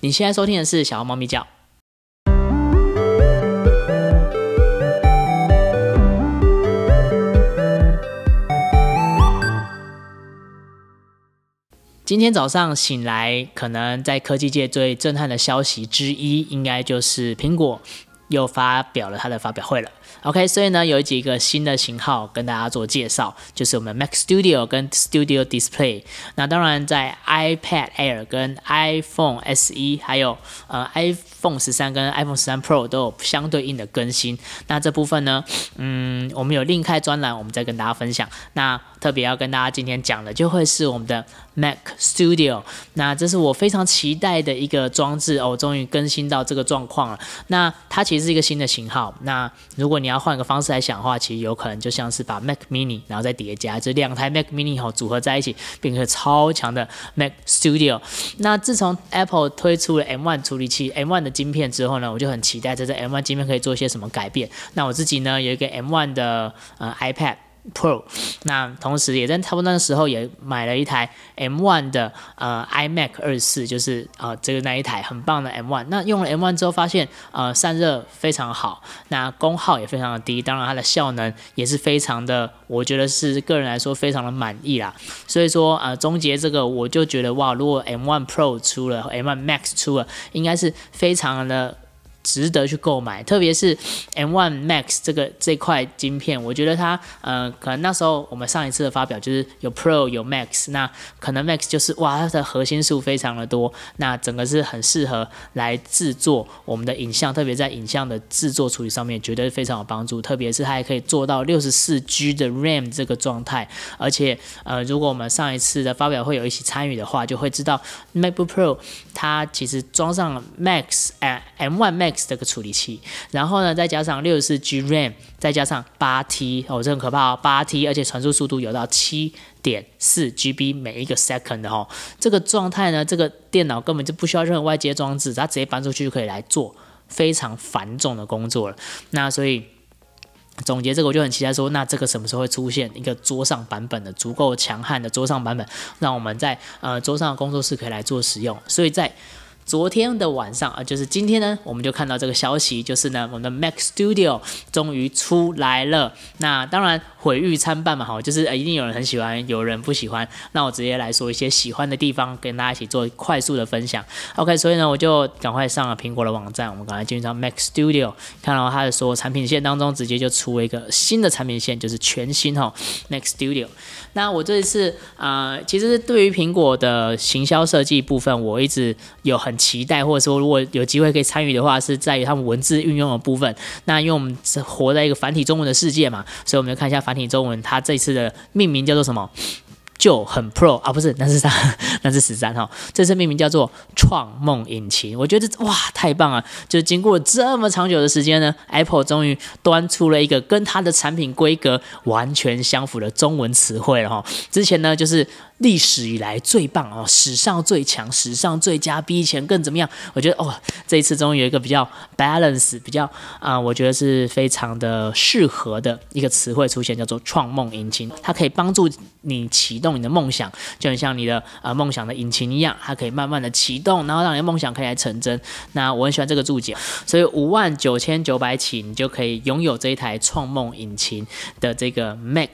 你现在收听的是小猫咪叫。今天早上醒来，可能在科技界最震撼的消息之一，应该就是苹果又发表了它的发表会了。OK，所以呢，有几个新的型号跟大家做介绍，就是我们 Mac Studio 跟 Studio Display。那当然，在 iPad Air 跟 iPhone SE，还有呃 iPhone 十三跟 iPhone 十三 Pro 都有相对应的更新。那这部分呢，嗯，我们有另开专栏，我们再跟大家分享。那特别要跟大家今天讲的，就会是我们的 Mac Studio。那这是我非常期待的一个装置哦，终于更新到这个状况了。那它其实是一个新的型号。那如果你要换个方式来想的话，其实有可能就像是把 Mac Mini 然后再叠加，这两台 Mac Mini 哈组合在一起，变成超强的 Mac Studio。那自从 Apple 推出了 M1 处理器、M1 的晶片之后呢，我就很期待在这 M1 晶片可以做些什么改变。那我自己呢有一个 M1 的呃 iPad。Pro，那同时也在差不多那时候也买了一台 M1 的呃 iMac 二四，就是呃这个那一台很棒的 M1。那用了 M1 之后发现呃散热非常好，那功耗也非常的低，当然它的效能也是非常的，我觉得是个人来说非常的满意啦。所以说呃终结这个我就觉得哇，如果 M1 Pro 出了，M1 Max 出了，应该是非常的。值得去购买，特别是 M1 Max 这个这块晶片，我觉得它，呃，可能那时候我们上一次的发表就是有 Pro 有 Max，那可能 Max 就是哇，它的核心数非常的多，那整个是很适合来制作我们的影像，特别在影像的制作处理上面，绝对是非常有帮助。特别是它还可以做到六十四 G 的 RAM 这个状态，而且，呃，如果我们上一次的发表会有一起参与的话，就会知道 MacBook Pro 它其实装上 Max，呃，M1 Max。这个处理器，然后呢，再加上六十四 G RAM，再加上八 T 哦，这很可怕哦，八 T，而且传输速度有到七点四 GB 每一个 second 的哦，这个状态呢，这个电脑根本就不需要任何外接装置，它直接搬出去就可以来做非常繁重的工作了。那所以总结这个，我就很期待说，那这个什么时候会出现一个桌上版本的足够强悍的桌上版本，让我们在呃桌上的工作室可以来做使用。所以在昨天的晚上啊，就是今天呢，我们就看到这个消息，就是呢，我们的 Mac Studio 终于出来了。那当然毁誉参半嘛，哈，就是一定有人很喜欢，有人不喜欢。那我直接来说一些喜欢的地方，跟大家一起做快速的分享。OK，所以呢，我就赶快上了苹果的网站，我们赶快进入到 Mac Studio，看到它的所有产品线当中，直接就出了一个新的产品线，就是全新哈 Mac Studio。那我这一次啊，其实对于苹果的行销设计部分，我一直有很期待，或者说如果有机会可以参与的话，是在于他们文字运用的部分。那因为我们是活在一个繁体中文的世界嘛，所以我们就看一下繁中文，它这次的命名叫做什么？就很 Pro 啊，不是，那是三？那是十三哈。这次命名叫做创梦引擎，我觉得哇，太棒了！就经过这么长久的时间呢，Apple 终于端出了一个跟它的产品规格完全相符的中文词汇了哈。之前呢，就是。历史以来最棒哦，史上最强，史上最佳，比以前更怎么样？我觉得哦，这一次终于有一个比较 balance，比较啊，我觉得是非常的适合的一个词汇出现，叫做创梦引擎。它可以帮助你启动你的梦想，就很像你的呃梦想的引擎一样，它可以慢慢的启动，然后让你的梦想可以来成真。那我很喜欢这个注解，所以五万九千九百起，你就可以拥有这一台创梦引擎的这个 Mac。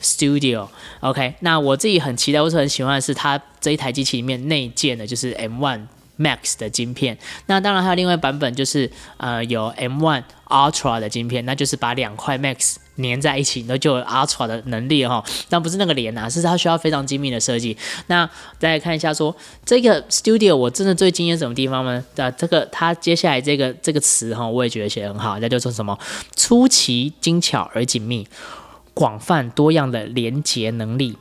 Studio，OK，那我自己很期待，我是很喜欢的是它这一台机器里面内建的就是 M1 Max 的晶片。那当然还有另外版本，就是呃有 M1 Ultra 的晶片，那就是把两块 Max 连在一起，那就有 Ultra 的能力哈。但不是那个连啊，是它需要非常精密的设计。那再来看一下说这个 Studio，我真的最惊艳什么地方呢？啊，这个它接下来这个这个词哈，我也觉得写得很好，那就说什么出奇精巧而紧密。广泛多样的连结能力，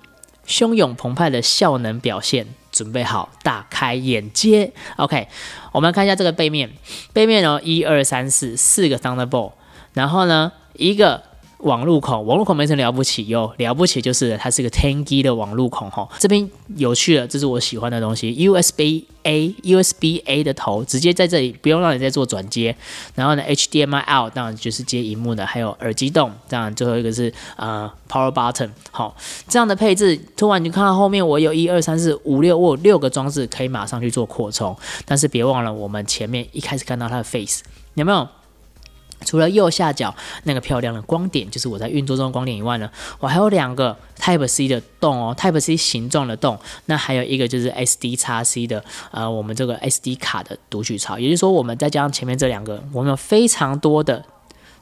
汹涌澎湃的效能表现，准备好大开眼界。OK，我们看一下这个背面，背面哦，一二三四四个 Thunderbolt，然后呢，一个网路孔，网路孔没什么了不起，哟了不起就是它是个 Ten G 的网路孔哈。这边有趣了，这是我喜欢的东西，USB A USB A 的头直接在这里，不用让你再做转接。然后呢，HDMI out 当然就是接荧幕的，还有耳机洞，当然最后一个是呃 Power Button。好，这样的配置，突然你看到后面我有一二三四五六，我有六个装置可以马上去做扩充。但是别忘了，我们前面一开始看到它的 Face 有没有？除了右下角那个漂亮的光点，就是我在运作中的光点以外呢，我还有两个 Type C 的洞哦，Type C 形状的洞。那还有一个就是 SD 叉 C 的，呃，我们这个 SD 卡的读取槽。也就是说，我们再加上前面这两个，我们有非常多的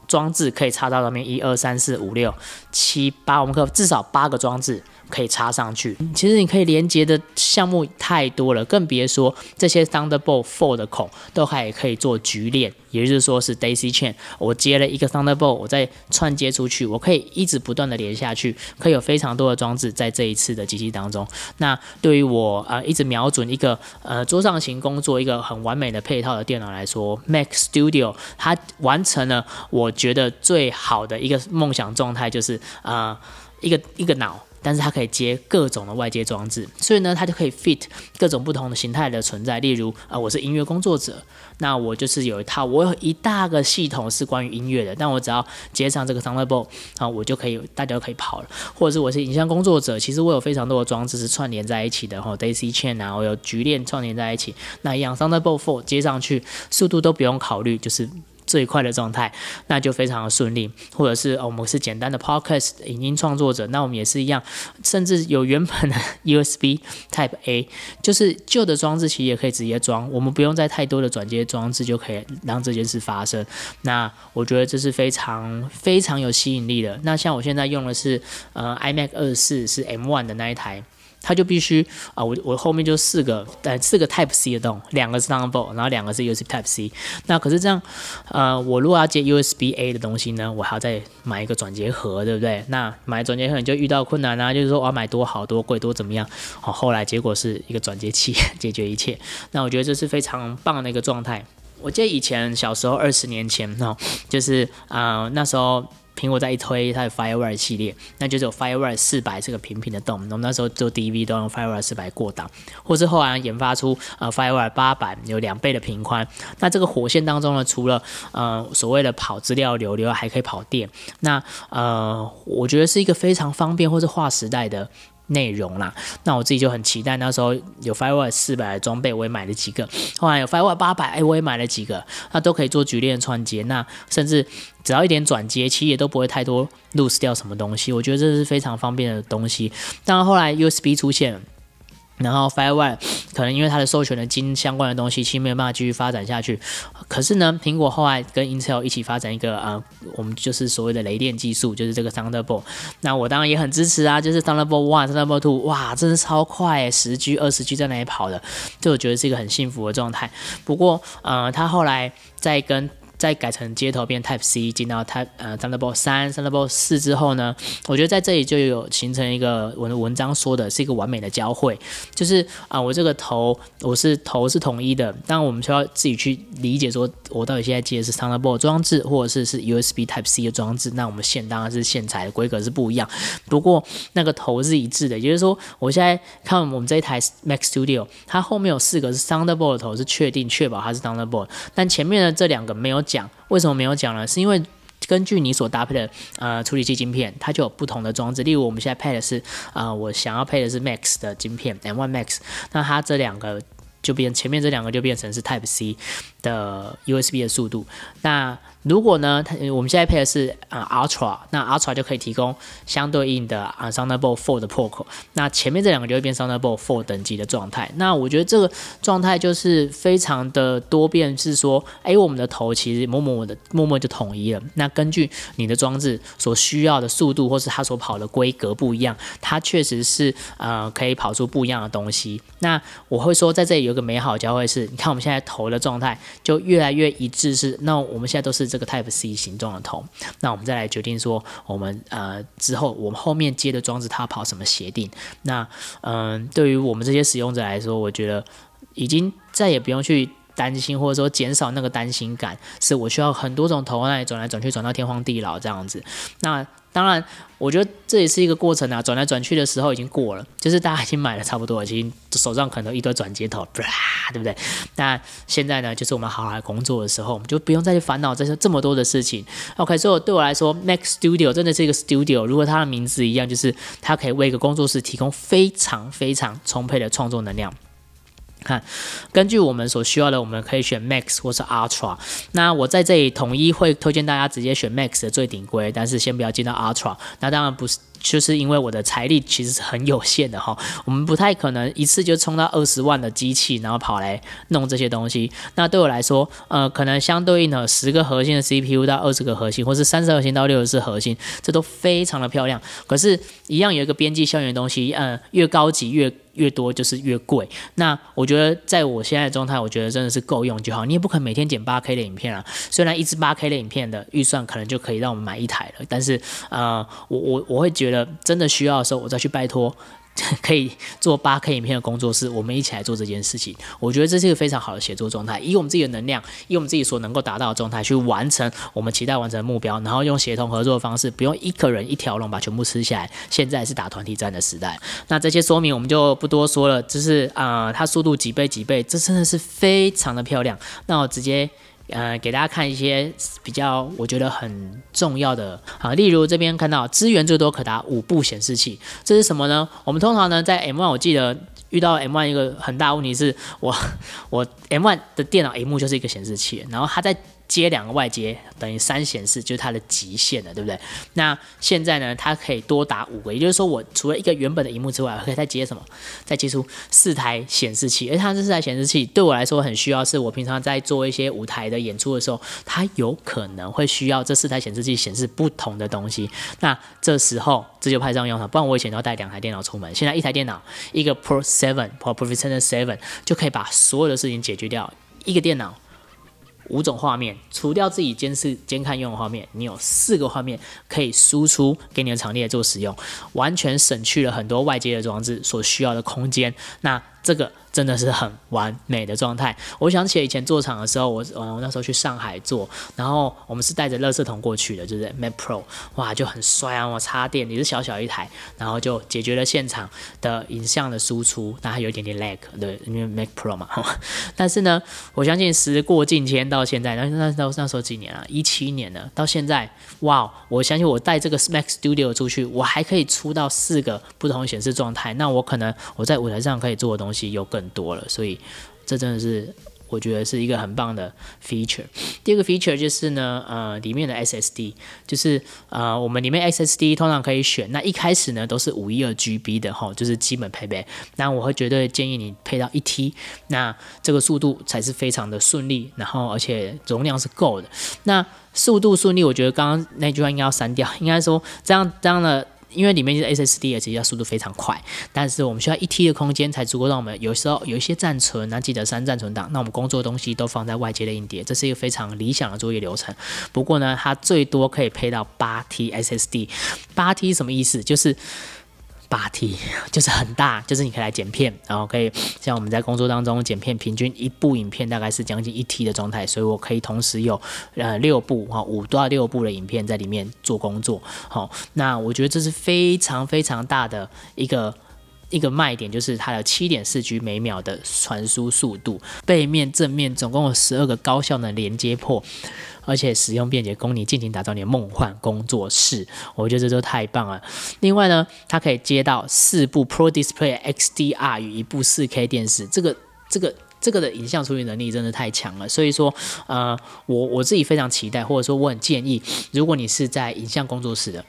装置可以插到上面，一二三四五六七八，我们可至少八个装置。可以插上去，其实你可以连接的项目太多了，更别说这些 Thunderbolt 4的孔都还可以做局链，也就是说是 Daisy Chain。我接了一个 Thunderbolt，我再串接出去，我可以一直不断的连下去，可以有非常多的装置在这一次的机器当中。那对于我呃一直瞄准一个呃桌上型工作一个很完美的配套的电脑来说，Mac Studio 它完成了我觉得最好的一个梦想状态，就是呃一个一个脑。但是它可以接各种的外接装置，所以呢，它就可以 fit 各种不同的形态的存在。例如，啊，我是音乐工作者，那我就是有一套，我有一大个系统是关于音乐的，但我只要接上这个 Thunderbolt，啊，我就可以，大家都可以跑了。或者是我是影像工作者，其实我有非常多的装置是串联在一起的，吼，Daisy Chain 啊，我有局链串联在一起，那一样 Thunderbolt Four 接上去，速度都不用考虑，就是。最快的状态，那就非常的顺利。或者是我们是简单的 podcast 影音创作者，那我们也是一样，甚至有原本的 USB Type A，就是旧的装置其实也可以直接装，我们不用再太多的转接装置就可以让这件事发生。那我觉得这是非常非常有吸引力的。那像我现在用的是呃 iMac 二四是 M1 的那一台。它就必须啊，我我后面就四个，呃，四个 Type C 的洞，两个是 Thunderbolt，然后两个是 USB Type C。那可是这样，呃，我如果要接 USB A 的东西呢，我还要再买一个转接盒，对不对？那买转接盒你就遇到困难啊，就是说我要买多好多贵多怎么样？好，后来结果是一个转接器 解决一切。那我觉得这是非常棒的一个状态。我记得以前小时候二十年前哦，就是啊那时候。苹果再一推它的 FireWire 系列，那就是有 FireWire 四百这个平平的洞。我们那时候做 DV 都用 FireWire 四百过档，或是后来研发出呃 FireWire 八百有两倍的频宽。那这个火线当中呢，除了呃所谓的跑资料流流，还可以跑电。那呃，我觉得是一个非常方便或是划时代的。内容啦，那我自己就很期待。那时候有 FireWire 四百的装备，我也买了几个。后来有 FireWire 八百，哎，我也买了几个。那都可以做局链串接，那甚至只要一点转接，其实也都不会太多 lose 掉什么东西。我觉得这是非常方便的东西。当然后来 USB 出现。然后 FireWire 可能因为它的授权的金相关的东西，其实没有办法继续发展下去。可是呢，苹果后来跟 Intel 一起发展一个呃，我们就是所谓的雷电技术，就是这个 Thunderbolt。那我当然也很支持啊，就是 Thunderbolt One、Thunderbolt Two，哇，真是超快，十 G、二十 G 在那里跑的，这我觉得是一个很幸福的状态。不过呃，他后来在跟再改成接头变 Type C 进到 Type 呃 Thunderbolt 三 Thunderbolt 四之后呢，我觉得在这里就有形成一个我的文章说的是一个完美的交汇，就是啊我这个头我是头是统一的，但我们需要自己去理解说我到底现在接的是 Thunderbolt 装置或者是是 USB Type C 的装置，那我们线当然是线材的规格是不一样，不过那个头是一致的，也就是说我现在看我们这一台 Mac Studio，它后面有四个是 Thunderbolt 的头是确定确保它是 Thunderbolt，但前面的这两个没有。讲为什么没有讲呢？是因为根据你所搭配的呃处理器晶片，它就有不同的装置。例如我们现在配的是啊，我想要配的是 Max 的晶片，M1 Max，那它这两个就变前面这两个就变成是 Type C 的 USB 的速度。那如果呢，它我们现在配的是啊 Ultra，那 Ultra 就可以提供相对应的啊 Thunderbolt 4的破口。那前面这两个就会变 Thunderbolt 4等级的状态。那我觉得这个状态就是非常的多变，是说，哎，我们的头其实默默的默默就统一了。那根据你的装置所需要的速度，或是它所跑的规格不一样，它确实是呃可以跑出不一样的东西。那我会说，在这里有个美好交汇是，你看我们现在头的状态就越来越一致，是那我们现在都是。这这个 Type C 形状的头，那我们再来决定说，我们呃之后我们后面接的装置它跑什么协定？那嗯，对于我们这些使用者来说，我觉得已经再也不用去担心，或者说减少那个担心感，是我需要很多种头那转来转去，转到天荒地老这样子。那当然，我觉得这也是一个过程啊，转来转去的时候已经过了，就是大家已经买了差不多，已经手上可能一堆转接头，对不对？那现在呢，就是我们好好工作的时候，我们就不用再去烦恼这些这么多的事情。OK，所以对我来说，Mac Studio 真的是一个 Studio，如果它的名字一样，就是它可以为一个工作室提供非常非常充沛的创作能量。看，根据我们所需要的，我们可以选 Max 或是 Ultra。那我在这里统一会推荐大家直接选 Max 的最顶规，但是先不要进到 Ultra。那当然不是。就是因为我的财力其实是很有限的哈，我们不太可能一次就充到二十万的机器，然后跑来弄这些东西。那对我来说，呃，可能相对应的十个核心的 CPU 到二十个核心，或是三十核心到六十四核心，这都非常的漂亮。可是，一样有一个边际效应的东西，嗯，越高级越越多就是越贵。那我觉得在我现在的状态，我觉得真的是够用就好。你也不可能每天剪八 K 的影片啊。虽然一支八 K 的影片的预算可能就可以让我们买一台了，但是，呃，我我我会觉得真的需要的时候，我再去拜托 可以做八 K 影片的工作室，我们一起来做这件事情。我觉得这是一个非常好的协作状态，以我们自己的能量，以我们自己所能够达到的状态去完成我们期待完成的目标，然后用协同合作的方式，不用一个人一条龙把全部吃下来。现在是打团体战的时代，那这些说明我们就不多说了。就是啊，它速度几倍几倍，这真的是非常的漂亮。那我直接。呃，给大家看一些比较我觉得很重要的啊，例如这边看到资源最多可达五部显示器，这是什么呢？我们通常呢在 M1，我记得遇到 M1 一个很大问题是我我 M1 的电脑荧幕就是一个显示器，然后它在。接两个外接等于三显示，就是它的极限了，对不对？那现在呢，它可以多打五个，也就是说，我除了一个原本的荧幕之外，我可以再接什么？再接出四台显示器。而它这四台显示器对我来说很需要，是我平常在做一些舞台的演出的时候，它有可能会需要这四台显示器显示不同的东西。那这时候这就派上用场，不然我以前要带两台电脑出门，现在一台电脑，一个 Pro Seven Pro Professional Seven 就可以把所有的事情解决掉，一个电脑。五种画面，除掉自己监视、监看用的画面，你有四个画面可以输出给你的场地做使用，完全省去了很多外接的装置所需要的空间。那这个。真的是很完美的状态。我想起以前做场的时候，我我那时候去上海做，然后我们是带着垃圾桶过去的，就是 Mac Pro，哇，就很帅啊！我插电也是小小一台，然后就解决了现场的影像的输出，但还有一点点 lag，对，因为 Mac Pro 嘛。但是呢，我相信时过境迁到现在，那那那那时候几年了？一七年了，到现在，哇！我相信我带这个 Mac Studio 出去，我还可以出到四个不同显示状态。那我可能我在舞台上可以做的东西有更。多了，所以这真的是我觉得是一个很棒的 feature。第二个 feature 就是呢，呃，里面的 SSD，就是呃，我们里面 SSD 通常可以选，那一开始呢都是五一二 GB 的哈，就是基本配备。那我会绝对建议你配到一 T，那这个速度才是非常的顺利，然后而且容量是够的。那速度顺利，我觉得刚刚那句话应该要删掉，应该说这样这样的。因为里面就是 SSD，而且要速度非常快，但是我们需要一 T 的空间才足够让我们有时候有一些暂存那，记得删暂存档，那我们工作东西都放在外接的硬碟，这是一个非常理想的作业流程。不过呢，它最多可以配到八 T SSD，八 T 什么意思？就是八 T 就是很大，就是你可以来剪片，然后可以像我们在工作当中剪片，平均一部影片大概是将近一 T 的状态，所以我可以同时有呃六部哈五到六部的影片在里面做工作。好，那我觉得这是非常非常大的一个一个卖点，就是它的七点四 G 每秒的传输速度，背面正面总共有十二个高效的连接破。而且使用便捷，供你尽情打造你的梦幻工作室，我觉得这都太棒了。另外呢，它可以接到四部 Pro Display XDR 与一部 4K 电视，这个、这个、这个的影像处理能力真的太强了。所以说，呃，我我自己非常期待，或者说我很建议，如果你是在影像工作室的。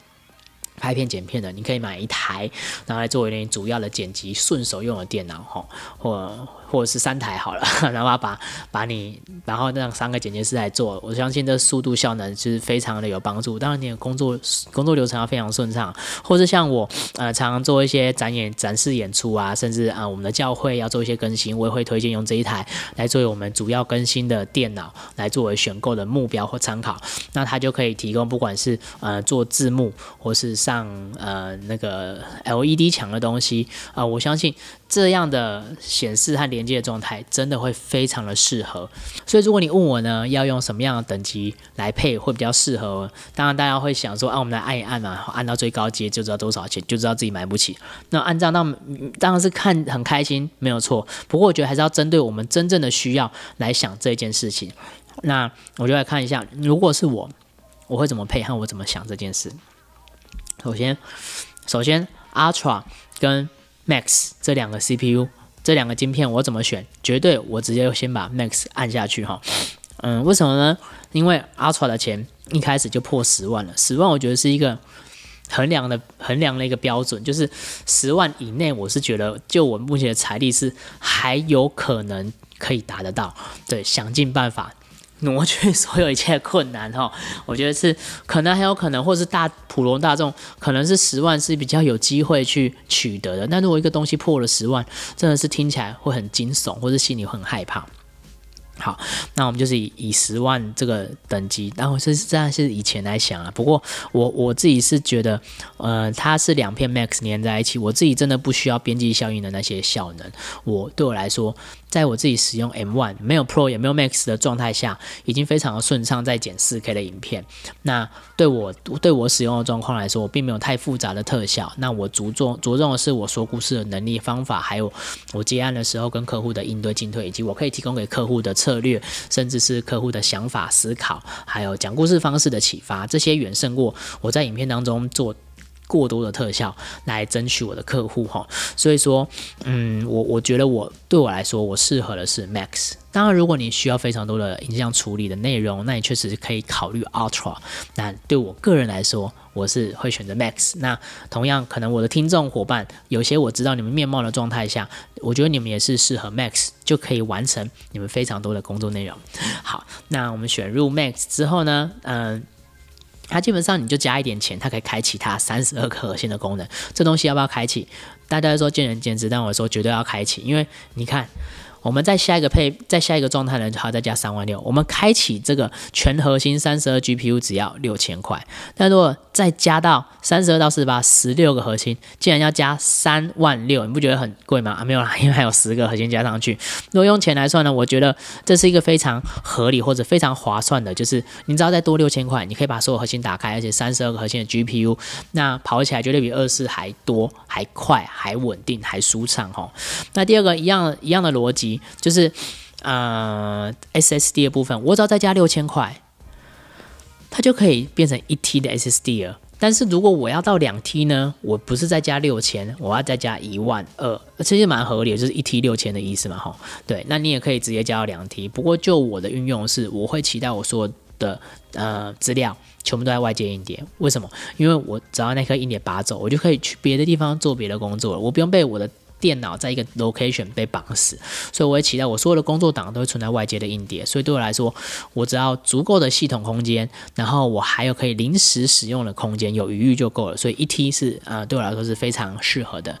拍片剪片的，你可以买一台，拿来作为你主要的剪辑顺手用的电脑，哈，或或者是三台好了，然后把把你，然后让三个剪接师来做，我相信这速度效能是非常的有帮助。当然，你的工作工作流程要非常顺畅，或者像我，呃，常常做一些展演、展示演出啊，甚至啊，我们的教会要做一些更新，我也会推荐用这一台来作为我们主要更新的电脑，来作为选购的目标或参考。那它就可以提供，不管是呃做字幕或是上呃那个 LED 墙的东西啊，我相信这样的显示和连接的状态真的会非常的适合，所以如果你问我呢，要用什么样的等级来配会比较适合？当然大家会想说，啊，我们来按一按嘛，按到最高阶就知道多少钱，就知道自己买不起。那按照那当然是看很开心，没有错。不过我觉得还是要针对我们真正的需要来想这件事情。那我就来看一下，如果是我，我会怎么配和我怎么想这件事。首先，首先 Ultra 跟 Max 这两个 CPU，这两个晶片我怎么选？绝对我直接先把 Max 按下去哈。嗯，为什么呢？因为 Ultra 的钱一开始就破十万了，十万我觉得是一个衡量的衡量的一个标准，就是十万以内，我是觉得就我目前的财力是还有可能可以达得到，对，想尽办法。挪去所有一切困难哈，我觉得是可能很有可能，或是大普罗大众可能是十万是比较有机会去取得的。那如果一个东西破了十万，真的是听起来会很惊悚，或是心里很害怕。好，那我们就是以以十万这个等级，然后是这样是以前来想啊。不过我我自己是觉得，呃，它是两片 Max 连在一起，我自己真的不需要边际效应的那些效能。我对我来说，在我自己使用 M One 没有 Pro 也没有 Max 的状态下，已经非常的顺畅，在剪四 K 的影片。那对我对我使用的状况来说，我并没有太复杂的特效。那我着重着重的是我说故事的能力、方法，还有我接案的时候跟客户的应对进退，以及我可以提供给客户的策略，甚至是客户的想法、思考，还有讲故事方式的启发，这些远胜过我在影片当中做。过多的特效来争取我的客户哈，所以说，嗯，我我觉得我对我来说，我适合的是 Max。当然，如果你需要非常多的影像处理的内容，那你确实可以考虑 Ultra。那对我个人来说，我是会选择 Max。那同样，可能我的听众伙伴有些我知道你们面貌的状态下，我觉得你们也是适合 Max，就可以完成你们非常多的工作内容。好，那我们选入 Max 之后呢，嗯。它基本上你就加一点钱，它可以开启它三十二颗核心的功能。这东西要不要开启？大家说见仁见智，但我说绝对要开启，因为你看。我们在下一个配，在下一个状态呢，还要再加三万六。我们开启这个全核心三十二 GPU 只要六千块，但如果再加到三十二到四十八，十六个核心，竟然要加三万六，你不觉得很贵吗？啊，没有啦，因为还有十个核心加上去。如果用钱来算呢，我觉得这是一个非常合理或者非常划算的，就是你只要再多六千块，你可以把所有核心打开，而且三十二个核心的 GPU，那跑起来绝对比二四还多、还快、还稳定、还舒畅哈。那第二个一样一样的逻辑。就是，呃，SSD 的部分，我只要再加六千块，它就可以变成一 T 的 SSD 了。但是如果我要到两 T 呢，我不是再加六千，我要再加一万二，其实蛮合理的，就是一 T 六千的意思嘛，哈。对，那你也可以直接加到两 T。不过就我的运用是，我会期待我说的呃资料全部都在外接硬碟。为什么？因为我只要那颗硬碟拔走，我就可以去别的地方做别的工作了，我不用被我的。电脑在一个 location 被绑死，所以我也期待我所有的工作档都会存在外接的硬碟。所以对我来说，我只要足够的系统空间，然后我还有可以临时使用的空间，有余裕就够了。所以一 T 是呃对我来说是非常适合的。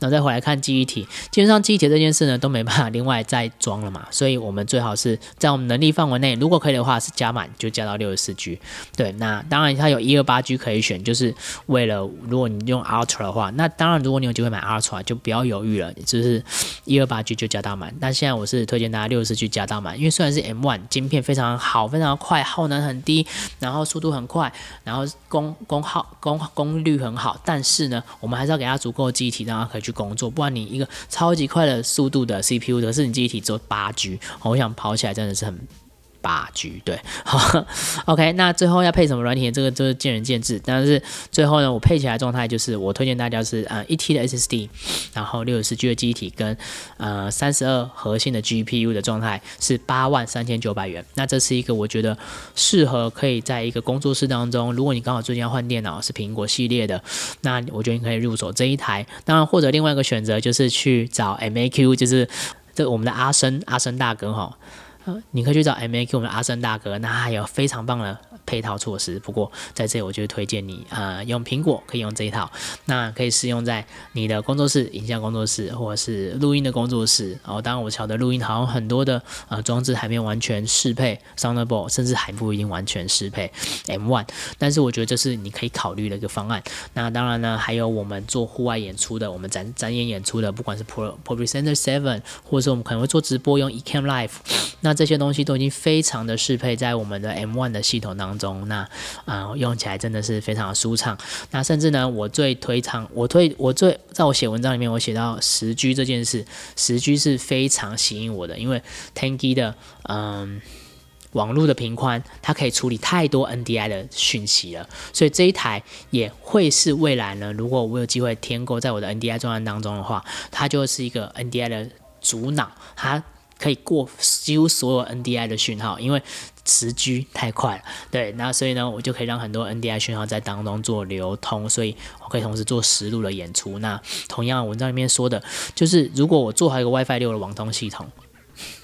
那再回来看记忆体，基本上记忆体这件事呢都没办法另外再装了嘛，所以我们最好是在我们能力范围内，如果可以的话是加满就加到六十四 G。对，那当然它有一二八 G 可以选，就是为了如果你用 Ultra 的话，那当然如果你有机会买 Ultra 就不要有犹豫了，就是一二八 G 就加到满。但现在我是推荐大家六十四 G 加到满，因为虽然是 M1 晶片非常好，非常快，耗能很低，然后速度很快，然后功功耗功功率很好，但是呢，我们还是要给它足够的记忆体，让它可以去工作。不然你一个超级快的速度的 CPU，可是你记忆体只有八 G，我想跑起来真的是很。八 G 对，好，OK，那最后要配什么软体，这个就是见仁见智。但是最后呢，我配起来状态就是我推荐大家是呃一 T 的 SSD，然后六十四 G 的机体跟呃三十二核心的 GPU 的状态是八万三千九百元。那这是一个我觉得适合可以在一个工作室当中，如果你刚好最近要换电脑是苹果系列的，那我觉得你可以入手这一台。当然或者另外一个选择就是去找 MAQ，就是这我们的阿生阿生大哥哈。你可以去找 MAQ 我们的阿森大哥，那还有非常棒的配套措施。不过在这里，我就推荐你呃用苹果可以用这一套，那可以适用在你的工作室、影像工作室或者是录音的工作室。哦，当然我晓得录音好像很多的呃装置还没有完全适配 Soundable，甚至还不一定完全适配 M One 但是我觉得这是你可以考虑的一个方案。那当然呢，还有我们做户外演出的，我们展展演演出的，不管是 Pro Pro Presenter Seven，或者是我们可能会做直播用 eCam Live，那这些东西都已经非常的适配在我们的 M1 的系统当中，那啊用起来真的是非常的舒畅。那甚至呢，我最推崇，我推我最在我写文章里面，我写到十 G 这件事，十 G 是非常吸引我的，因为 Tanky 的嗯。网络的频宽，它可以处理太多 NDI 的讯息了，所以这一台也会是未来呢。如果我有机会添购在我的 NDI 专案当中的话，它就是一个 NDI 的主脑，它可以过几乎所有 NDI 的讯号，因为十 G 太快了。对，那所以呢，我就可以让很多 NDI 讯号在当中做流通，所以我可以同时做实录的演出。那同样文章里面说的，就是如果我做好一个 WiFi 六的网通系统。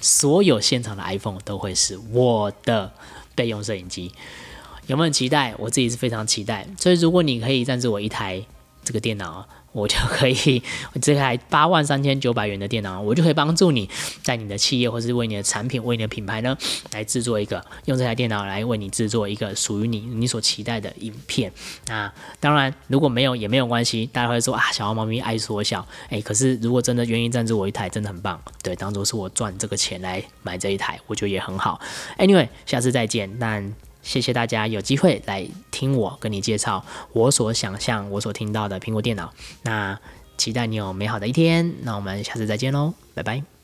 所有现场的 iPhone 都会是我的备用摄影机，有没有期待？我自己是非常期待。所以如果你可以赞助我一台这个电脑。我就可以，这台八万三千九百元的电脑，我就可以帮助你在你的企业或是为你的产品、为你的品牌呢，来制作一个用这台电脑来为你制作一个属于你你所期待的影片。那当然，如果没有也没有关系，大家会说啊，小猫咪爱缩小，哎，可是如果真的愿意赞助我一台，真的很棒，对，当做是我赚这个钱来买这一台，我觉得也很好。Anyway，下次再见，但。谢谢大家有机会来听我跟你介绍我所想象、我所听到的苹果电脑。那期待你有美好的一天。那我们下次再见喽，拜拜。